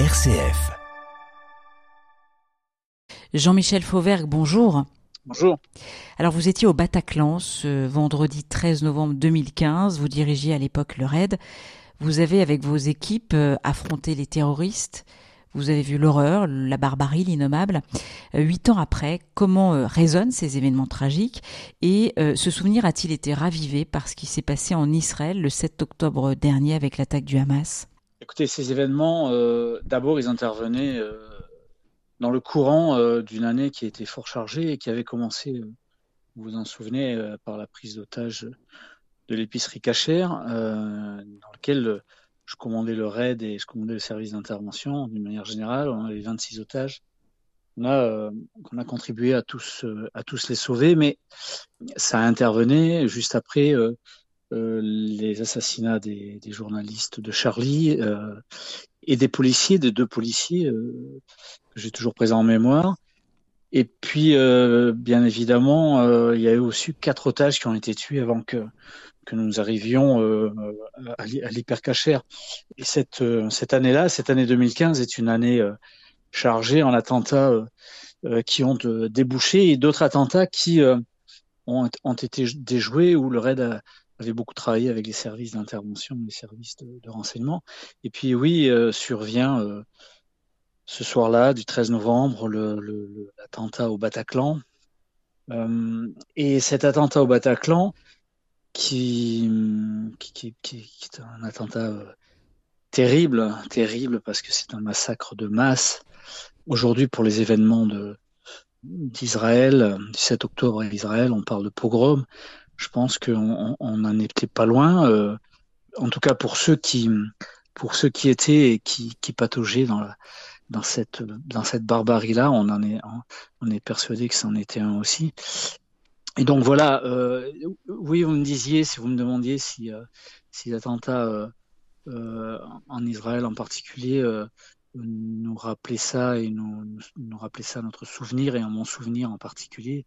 RCF. Jean-Michel Fauvergue, bonjour. Bonjour. Alors vous étiez au Bataclan ce vendredi 13 novembre 2015, vous dirigiez à l'époque le RAID. Vous avez avec vos équipes euh, affronté les terroristes, vous avez vu l'horreur, la barbarie, l'innommable. Euh, huit ans après, comment euh, résonnent ces événements tragiques? Et ce souvenir a-t-il été ravivé par ce qui s'est passé en Israël le 7 octobre dernier avec l'attaque du Hamas? Écoutez, ces événements, d'abord, ils intervenaient dans le courant d'une année qui était fort chargée et qui avait commencé, vous vous en souvenez, par la prise d'otage de l'épicerie cachère, dans lequel je commandais le raid et je commandais le service d'intervention d'une manière générale. On avait 26 otages. On a, euh, on a contribué à tous, euh, à tous les sauver, mais ça a intervenu juste après euh, euh les assassinats des, journalistes de Charlie euh, et des policiers, des deux policiers que j'ai toujours présent en mémoire. Et puis, bien évidemment, il y a eu aussi quatre otages qui ont été tués avant que nous arrivions euh, à l'hypercachère. Et cette, euh, cette année-là, cette année 2015 est une année euh, chargée en attentats qui ont débouché et d'autres attentats qui ont, ont, été déjoués où le RAID avait beaucoup travaillé avec les services d'intervention, les services de, renseignement. Et puis oui, survient ce soir-là, du 13 novembre, l'attentat au Bataclan. et cet attentat au Bataclan, qui, qui, qui, qui, est un attentat euh, terrible, terrible parce que c'est un massacre de masse. Aujourd'hui, pour les événements d'Israël, du 7 octobre à Israël, on parle de pogrom. Je pense qu'on on n'en était pas loin. Euh, en tout cas, pour ceux qui, pour ceux qui étaient et qui, qui pataugeaient dans la, dans cette, dans cette barbarie-là, on en est, on est persuadé que c'en était un aussi. Et donc voilà, euh, oui, vous me disiez, si vous me demandiez si, euh, si l'attentat euh, euh en Israël en particulier euh, nous rappelait ça et nous, nous rappelait ça notre souvenir et en mon souvenir en particulier,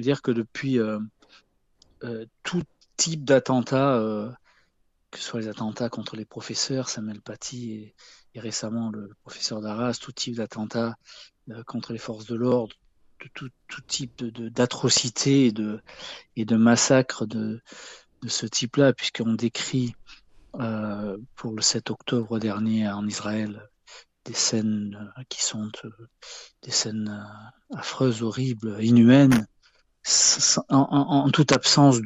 dire que depuis tout type d'attentat, que ce soit les attentats contre les professeurs, Samuel Paty et, récemment le, professeur d'Arras, tout type d'attentat contre les forces de l'ordre, de tout, type d'atrocités et de, et de massacres de, ce type-là, puisqu'on décrit euh, pour le 7 octobre dernier en Israël des scènes qui sont euh, des scènes euh, affreuses, horribles, inhumaines, en, toute absence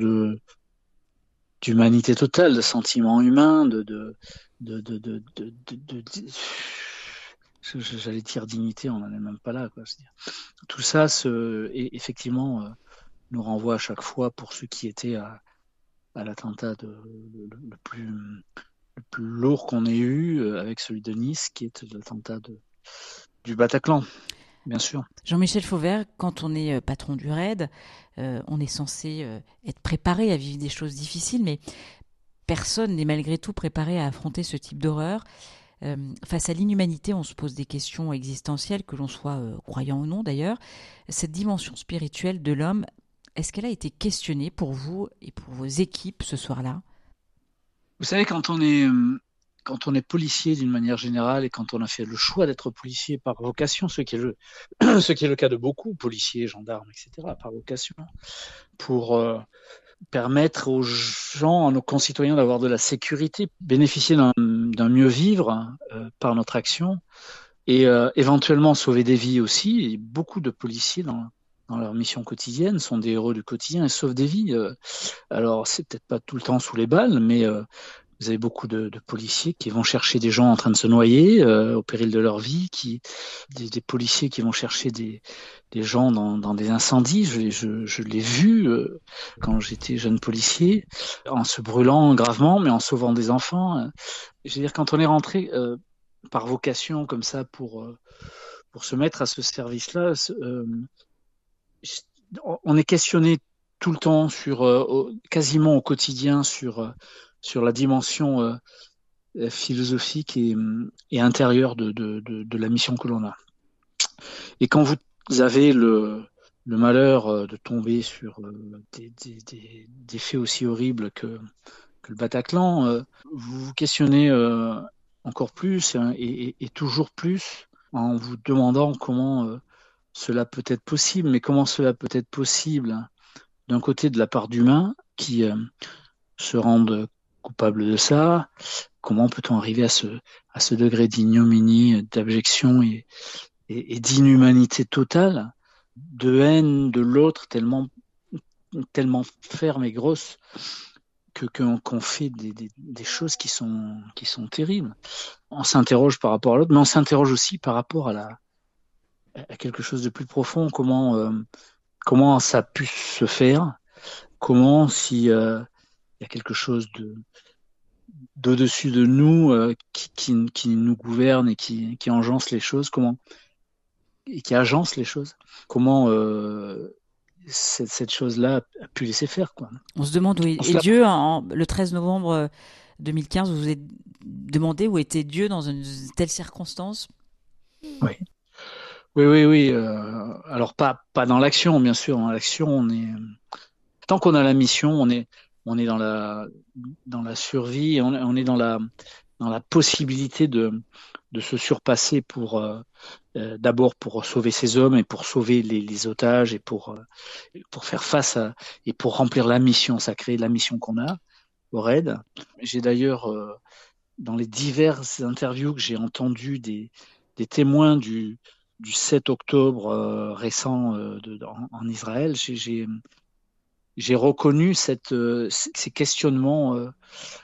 d'humanité totale, de sentiments humains, de, j'allais dire dignité, on n'en est même pas là. Tout ça, effectivement, euh, nous renvoie à chaque fois pour ceux qui étaient à, l'attentat le, plus, le, plus, lourd qu'on ait eu euh, avec celui de Nice, qui est l'attentat du Bataclan. Bien sûr. Jean-Michel Fauvert, quand on est euh, patron du RAID, euh, on est censé euh, être préparé à vivre des choses difficiles, mais personne n'est malgré tout préparé à affronter ce type d'horreur. Euh, face à l'inhumanité, on se pose des questions existentielles, que l'on soit euh, croyant ou non d'ailleurs. Cette dimension spirituelle de l'homme, est-ce qu'elle a été questionnée pour vous et pour vos équipes ce soir-là? Vous savez, quand on est, quand on est policier d'une manière générale et quand on a fait le choix d'être policier par vocation, ce qui, est le, cas de beaucoup, policiers, gendarmes, etc., par vocation, pour... Euh, permettre aux gens, à nos concitoyens d'avoir de la sécurité, bénéficier d'un mieux vivre euh, par notre action et euh, éventuellement sauver des vies aussi. Beaucoup de policiers dans, leur mission quotidienne sont des héros du quotidien et sauvent des vies. Alors c'est peut-être pas tout le temps sous les balles, mais vous avez beaucoup de, policiers qui vont chercher des gens en train de se noyer euh, au péril de leur vie, qui, des, policiers qui vont chercher des, gens dans, des incendies. Je, l'ai vu euh, quand j'étais jeune policier, en se brûlant gravement, mais en sauvant des enfants. Je veux dire, quand on est rentré euh, par vocation comme ça pour, euh, pour se mettre à ce service-là, euh, on est questionné tout le temps sur, euh, quasiment au quotidien sur sur la dimension euh, philosophique et, et intérieure de, la mission que l'on a. Et quand vous avez le, malheur euh, de tomber sur euh, des, faits aussi horribles que, le Bataclan, vous vous questionnez encore plus et, toujours plus en vous demandant comment cela peut être possible, mais comment cela peut être possible d'un côté de la part d'humains qui se rendent coupables de ça, comment peut-on arriver à ce, à ce degré d'ignominie, d'abjection et, et, d'inhumanité totale, de haine de l'autre tellement, tellement ferme et grosse que qu'on fait des, des, des, choses qui sont qui sont terribles. On s'interroge par rapport à l'autre, mais on s'interroge aussi par rapport à la à quelque chose de plus profond. Comment euh, comment ça a pu se faire? Comment si euh, y a quelque chose de d'au-dessus de nous euh, qui, qui, qui, nous gouverne et qui, qui engence les choses Comment et qui agence les choses Comment cette, cette chose-là a pu laisser faire. Quoi. On se demande où est, Dieu. En, le 13 novembre 2015, vous vous êtes demandé où était Dieu dans une telle circonstance? Oui. Oui, oui, oui. Euh, alors pas pas dans l'action, bien sûr. Dans l'action, on est tant qu'on a la mission, on est on est dans la dans la survie, on, est dans la dans la possibilité de de se surpasser pour euh, euh, d'abord pour sauver ces hommes et pour sauver les, otages et pour euh, pour faire face à et pour remplir la mission sacrée, la mission qu'on a au raid. J'ai d'ailleurs dans les diverses interviews que j'ai entendues des, des témoins du, du 7 octobre récent en, en, Israël, j'ai j'ai reconnu cette, ces questionnements,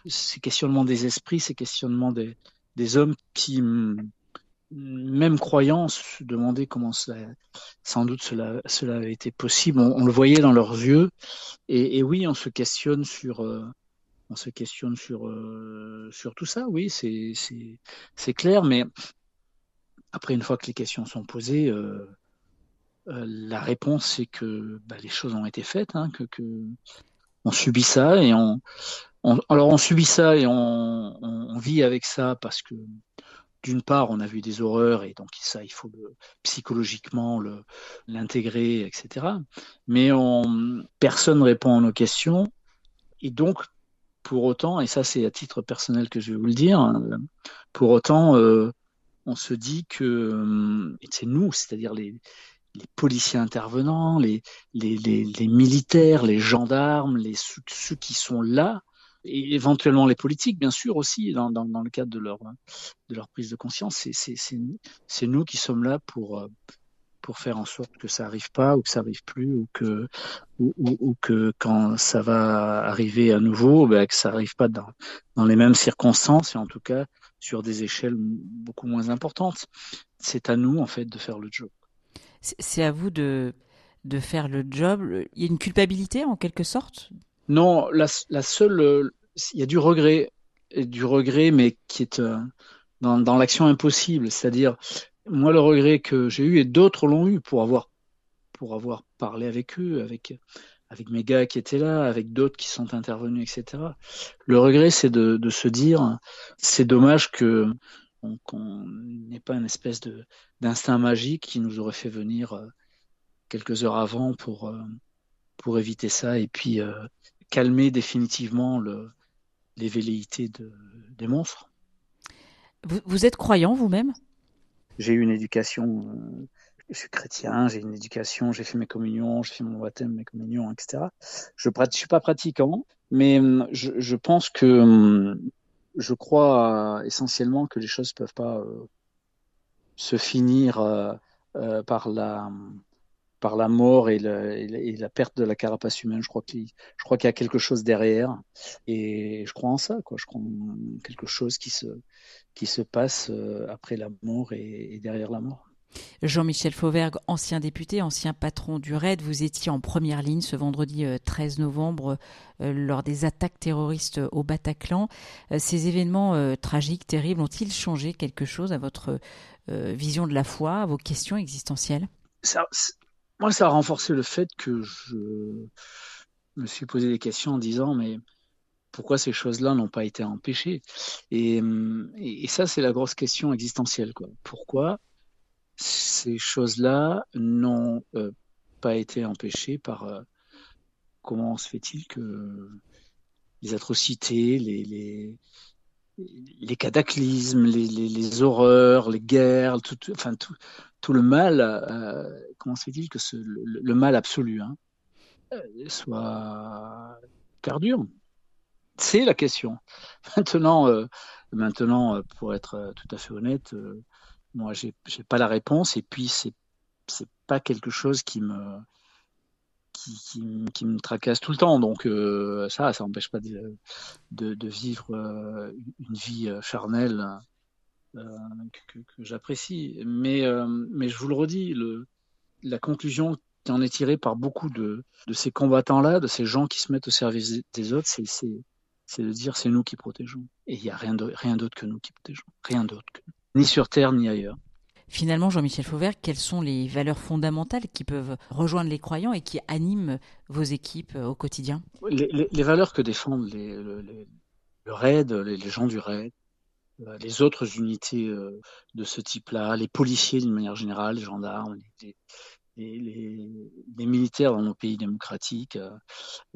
ces questionnements des esprits, ces questionnements des, des hommes qui, même croyants, se demandaient comment sans doute cela, cela avait été possible. On, le voyait dans leurs yeux. Et, oui, on se questionne sur, euh, on se questionne sur, euh, sur tout ça. Oui, c'est clair. Mais après, une fois que les questions sont posées, euh, euh la réponse c'est que bah, les choses ont été faites, hein, que, on subit ça et on, alors on subit ça et on, vit avec ça parce que d'une part on a vu des horreurs et donc ça il faut le, psychologiquement l'intégrer etc. Mais on, personne répond à nos questions et donc pour autant et ça c'est à titre personnel que je vais vous le dire hein, pour autant euh, on se dit que c'est nous c'est-à-dire les les policiers intervenants, les, les, les, les, militaires, les gendarmes, les, ceux qui sont là, et éventuellement les politiques, bien sûr, aussi, dans, dans, dans le cadre de leur, de leur prise de conscience. C'est nous qui sommes là pour, pour faire en sorte que ça arrive pas ou que ça arrive plus ou que, ou, ou, que quand ça va arriver à nouveau, ben, que ça arrive pas dans, dans les mêmes circonstances et en tout cas sur des échelles beaucoup moins importantes. C'est à nous, en fait, de faire le job. C'est à vous de, faire le job. Il y a une culpabilité, en quelque sorte? Non, la, seule, euh, il y a du regret, et du regret, mais qui est euh, dans, l'action impossible. C'est-à-dire, moi, le regret que j'ai eu et d'autres l'ont eu pour avoir, pour avoir parlé avec eux, avec, avec mes gars qui étaient là, avec d'autres qui sont intervenus, etc. Le regret, c'est de se dire, c'est dommage que qu'on n'ait pas une espèce de d'instinct magique qui nous aurait fait venir euh, quelques heures avant pour pour éviter ça et puis calmer définitivement le, les velléités de, des monstres. Vous, vous êtes croyant vous-même? J'ai eu une éducation, euh, je suis chrétien, j'ai une éducation, j'ai fait mes communions, j'ai fait mon baptême, mes communions, etc. Je ne suis pas pratiquant, mais euh, je, je, pense que euh, je crois essentiellement que les choses peuvent pas se finir par la par la mort et, la perte de la carapace humaine. Je crois qu'il, je crois qu'il y a quelque chose derrière, et je crois en ça. Je crois en quelque chose qui se, qui se passe euh, après la mort et derrière la mort. Jean-Michel Fauvergue, ancien député, ancien patron du RAID, vous étiez en première ligne ce vendredi 13 euh, novembre euh, lors des attaques terroristes au Bataclan. Ces événements tragiques, terribles, ont-ils changé quelque chose à votre vision de la foi, à vos questions existentielles? Moi, ça a renforcé le fait que je me suis posé des questions en disant, mais pourquoi ces choses-là n'ont pas été empêchées? Et, et, ça, c'est la grosse question existentielle. Quoi. Pourquoi ces choses-là n'ont euh, pas été empêchées par euh, comment se fait-il que les atrocités, les, les, les cataclysmes, les, horreurs, les guerres, tout, enfin tout, tout le mal, euh, comment se fait-il que le, mal absolu hein, soit perdure C'est la question. Maintenant, maintenant, pour être tout à fait honnête, moi, j'ai, j'ai pas la réponse, et puis c'est, c'est pas quelque chose qui me qui, me tracasse tout le temps. Donc euh, ça, ça n'empêche pas de, de, vivre euh, une vie euh, charnelle que, j'apprécie. Mais, mais je vous le redis, la conclusion qui en est tirée par beaucoup de, de ces combattants-là, de ces gens qui se mettent au service des autres, c'est, c'est, de dire c'est nous qui protégeons. Et il n'y a rien, rien d'autre que nous qui protégeons. Rien d'autre que Ni sur Terre, ni ailleurs. Finalement, Jean-Michel Fauvert, quelles sont les valeurs fondamentales qui peuvent rejoindre les croyants et qui animent vos équipes euh, au quotidien? Les, valeurs que défendent les, le, RAID, les, gens du RAID, euh, les autres unités euh, de ce type-là, les policiers d'une manière générale, les gendarmes, les, les, militaires dans nos pays démocratiques. Euh,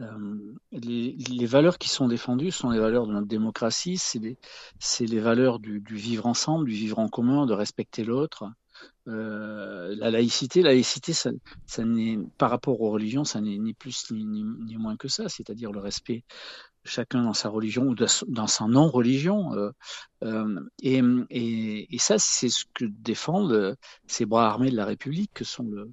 euh, les, valeurs qui sont défendues sont les valeurs de notre démocratie, c'est les, valeurs du, vivre ensemble, du vivre en commun, de respecter l'autre. Euh, la laïcité, la laïcité, par rapport aux religions, ça n'est ni plus ni, moins que ça, c'est-à-dire le respect chacun dans sa religion ou dans sa non-religion. et, et, et, ça, c'est ce que défendent ces bras armés de la République, que sont le,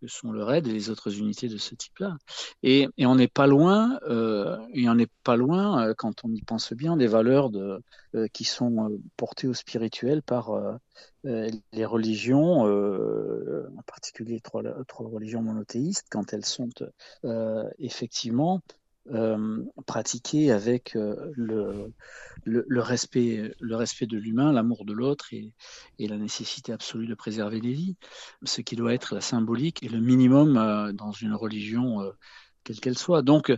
que sont le RAID et les autres unités de ce type-là. Et, et, on n'est pas loin, euh, et on n'est pas loin, euh, quand on y pense bien, des valeurs de, euh, qui sont euh, portées au spirituel par les religions, en particulier les trois, trois religions monothéistes, quand elles sont effectivement euh, pratiquer avec euh, le, respect, le respect de l'humain, l'amour de l'autre et, la nécessité absolue de préserver les vies, ce qui doit être la symbolique et le minimum euh, dans une religion quelle qu'elle soit. Donc,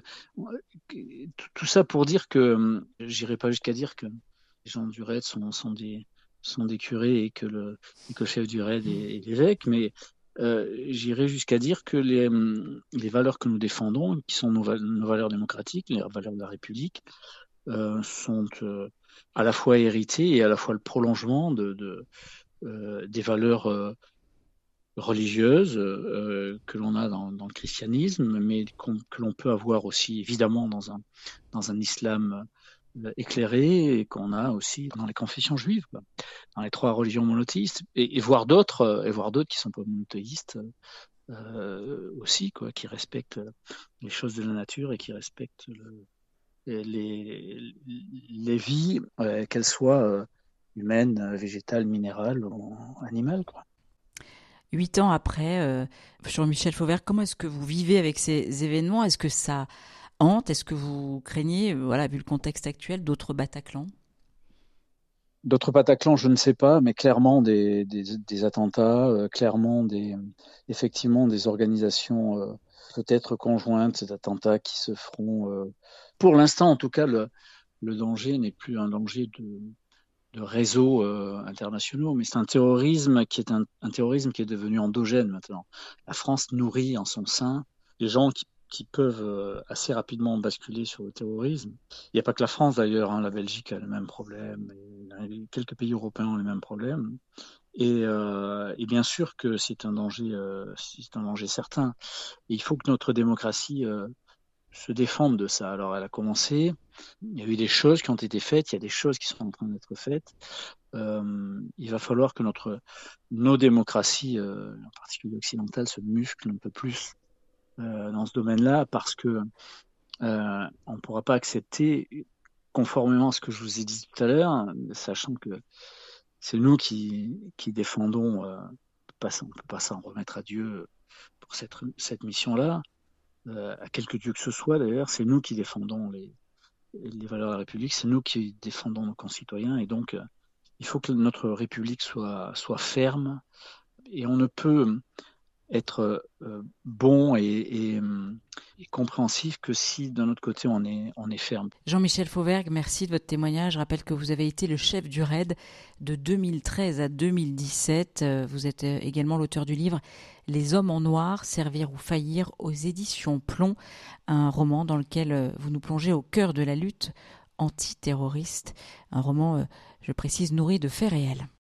tout ça pour dire que, j'irai pas jusqu'à dire que les gens du raid sont, des sont des curés et que le, chef du raid est l'évêque, mais euh, j'irais jusqu'à dire que les, hum, les, valeurs que nous défendons, qui sont nos, valeurs démocratiques, les valeurs de la République, euh, sont euh, à la fois héritées et à la fois le prolongement de, de des valeurs religieuses que l'on a dans, dans, le christianisme, mais que l'on peut avoir aussi évidemment dans un, dans un islam éclairé et qu'on a aussi dans les confessions juives, dans les trois religions monothéistes, et, voir d'autres, euh, et voir d'autres qui sont pas monothéistes euh, aussi, quoi, qui respectent les choses de la nature et qui respectent le, les, vies, euh, qu'elles soient humaines, végétales, minérales ou animales. Huit ans après, Jean-Michel Fauvert, comment est-ce que vous vivez avec ces événements? Est-ce que ça hante Est-ce que vous craignez, euh, voilà, vu le contexte actuel, d'autres Bataclans? D'autres Bataclans, je ne sais pas, mais clairement des, des, attentats, euh, clairement des, effectivement des organisations euh, peut-être conjointes d'attentats qui se feront. pour l'instant, en tout cas, le, le danger n'est plus un danger de, de réseaux internationaux, mais c'est un terrorisme qui est un, un, terrorisme qui est devenu endogène maintenant. La France nourrit en son sein des gens qui qui peuvent euh, assez rapidement basculer sur le terrorisme. Il n'y a pas que la France d'ailleurs, hein, la Belgique a le même problème, quelques pays européens ont les mêmes problèmes. Et, euh, bien sûr que c'est un danger, euh, c'est un danger certain. Il faut que notre démocratie se défende de ça. Alors elle a commencé, il y a eu des choses qui ont été faites, il y a des choses qui sont en train d'être faites. Il va falloir que notre, nos démocraties, en particulier occidentales, se musclent un peu plus dans ce domaine-là parce que euh, on ne pourra pas accepter, conformément à ce que je vous ai dit tout à l'heure, sachant que c'est nous qui, qui défendons, euh, on ne peut pas s'en remettre à Dieu pour cette, cette mission-là, euh, à quelque Dieu que ce soit d'ailleurs, c'est nous qui défendons les, les valeurs de la République, c'est nous qui défendons nos concitoyens, et donc euh, il faut que notre République soit, soit ferme, et on ne peut être euh, bon et, et, compréhensif que si d'un autre côté on est, on est ferme. Jean-Michel Fauvergue, merci de votre témoignage. Je rappelle que vous avez été le chef du RAID de 2013 à 2017. Euh, vous êtes euh, également l'auteur du livre Les hommes en noir, servir ou faillir aux éditions Plomb, un roman dans lequel vous nous plongez au cœur de la lutte antiterroriste, un roman, je précise, nourri de faits réels.